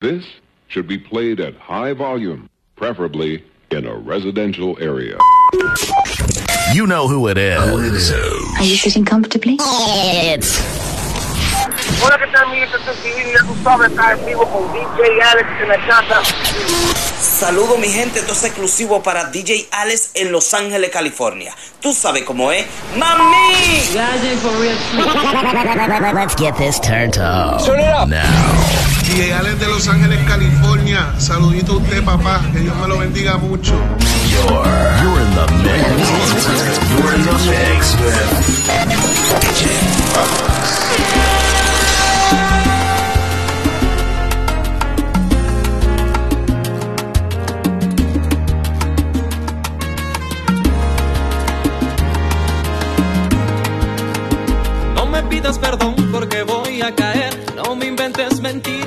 This should be played at high volume, preferably in a residential area. You know who it is. Are you sitting comfortably? It's Hola, ¿qué tal, mi gente civil? Ya tú sabes, estás en vivo con DJ Alex en la casa. Saludo mi gente, esto es exclusivo para DJ Alex en Los Ángeles, California. Tú sabes cómo es. ¡Mami! Let's get this turned up. Now. DJ Alex de Los Ángeles, California. Saludito a usted, papá. Que Dios me lo bendiga mucho. You're, you're in the mix. You're in the mix with DJ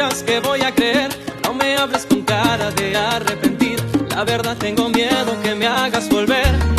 que voy a creer. No me hables con cara de arrepentir. La verdad tengo miedo que me hagas volver.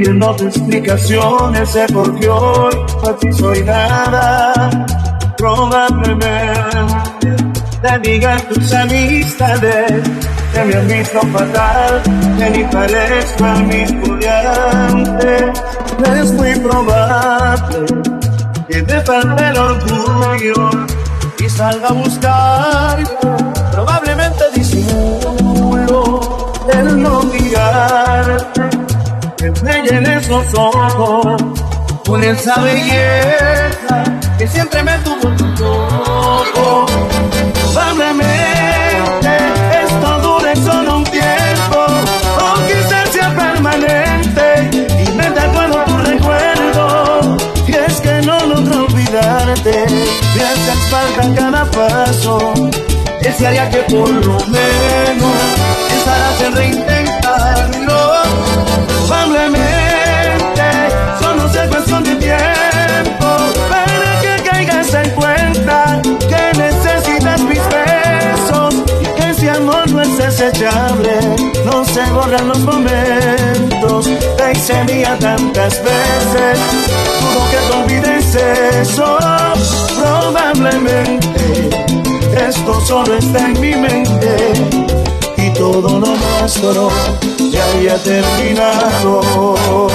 Pidiéndote explicaciones de por qué hoy a ti soy nada. Probablemente te digan tus amistades que me han visto fatal, que ni parezco el mismo de antes. Es muy probable que te falte el orgullo y salga a buscar. Probablemente disimulo el no mirarte, que me llenes los ojos con esa belleza que siempre me tuvo en loco. Probablemente esto dure solo un tiempo, o quizás sea permanente, y me acuerdo tu recuerdo, y es que no logro olvidarte, me haces falta cada paso, desearía que por lo menos borran los momentos, te hice mía tantas veces, dudo que te olvides eso, probablemente esto solo está en mi mente y todo lo nuestro ya había terminado.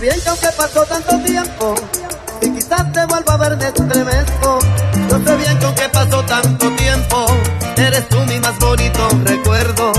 Yo, yo- yo sé bien que aunque pasó tanto tiempo, y quizás te vuelva a ver me estremezco. Yo sé bien que aunque pasó tanto tiempo, eres tú mi más bonito recuerdo.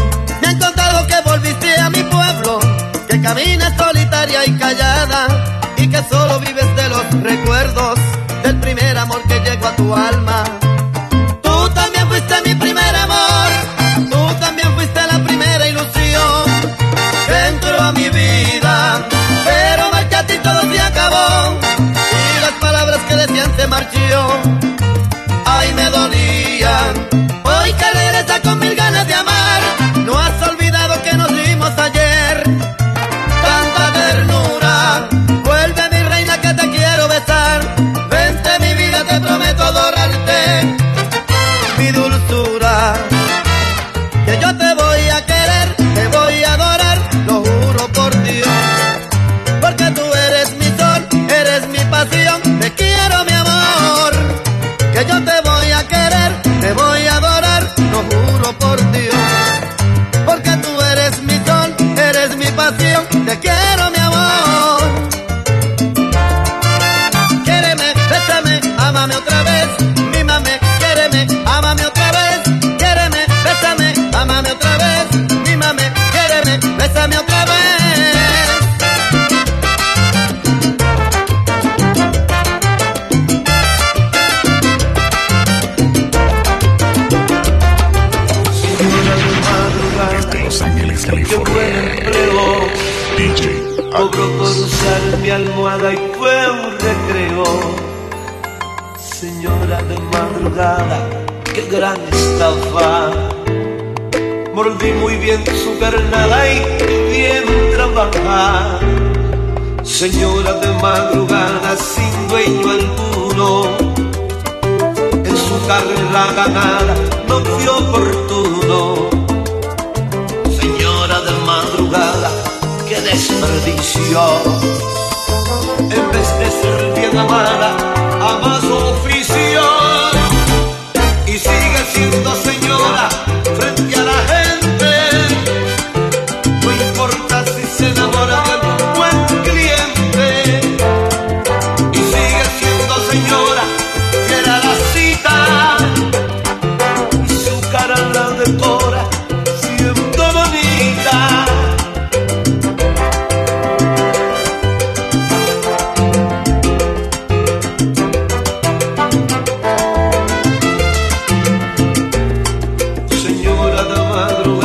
invernada y bien trabajar. Señora de madrugada sin dueño alguno, en su carrera ganada no fue oportuno. Señora de madrugada, qué desperdicio. En vez de ser bien amada, a más oficio. quadro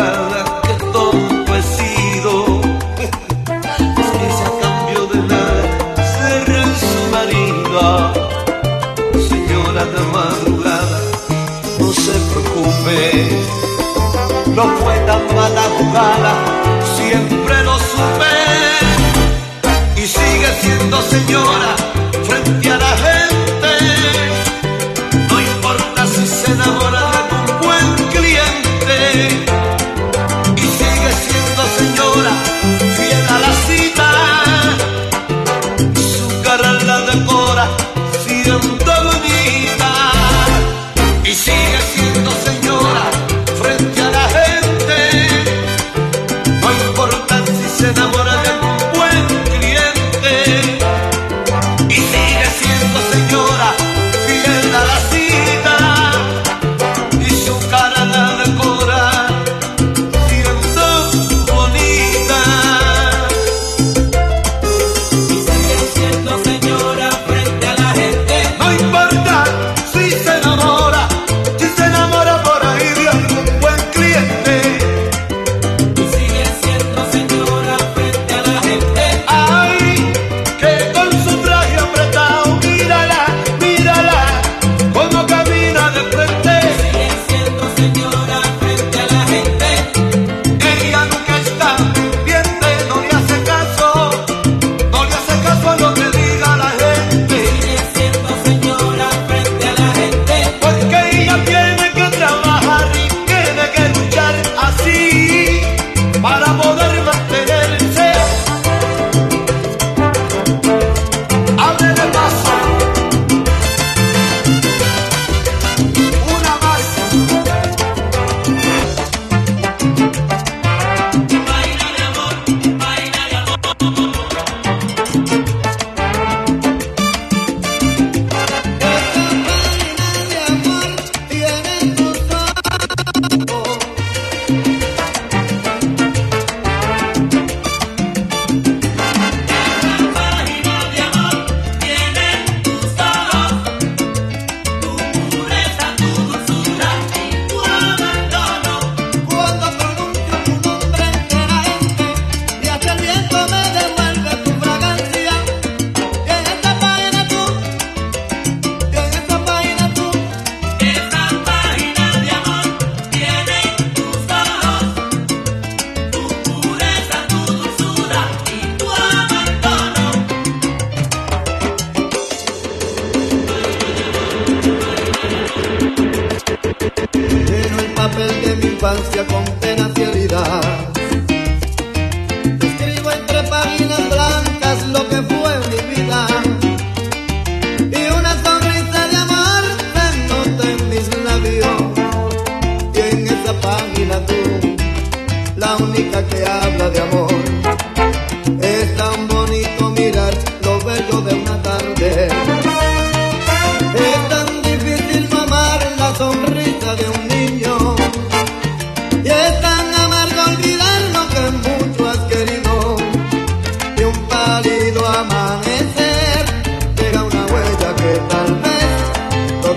infancia con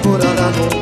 procurando amor.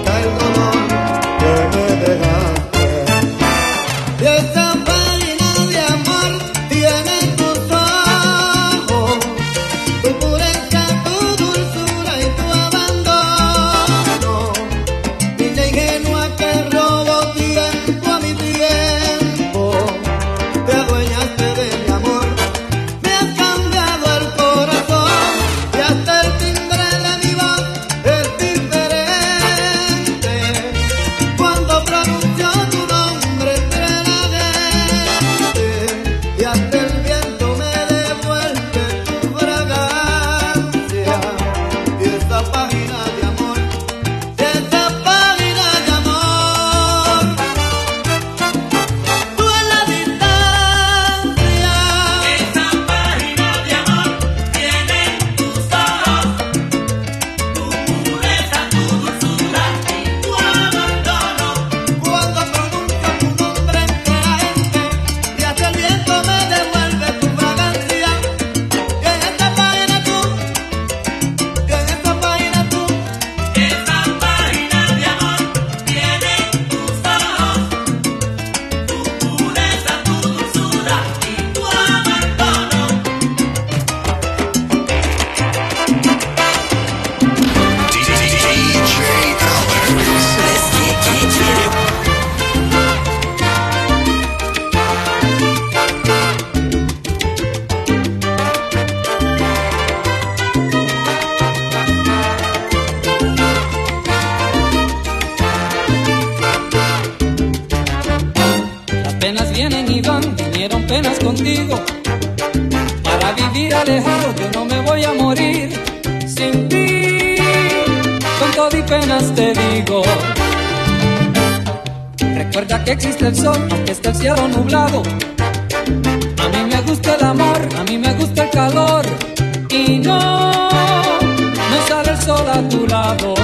que existe el sol, aunque está el cielo nublado. A mí me gusta el amor, a mí me gusta el calor. Y no, no sale el sol a tu lado.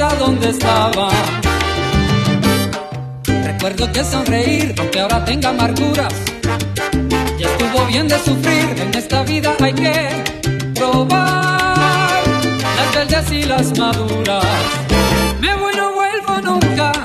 casa donde estaba. Recuerdo que sonreír, aunque ahora tenga amarguras, ya estuvo bien de sufrir. En esta vida hay que probar las verdes y las maduras. Me voy, no vuelvo nunca.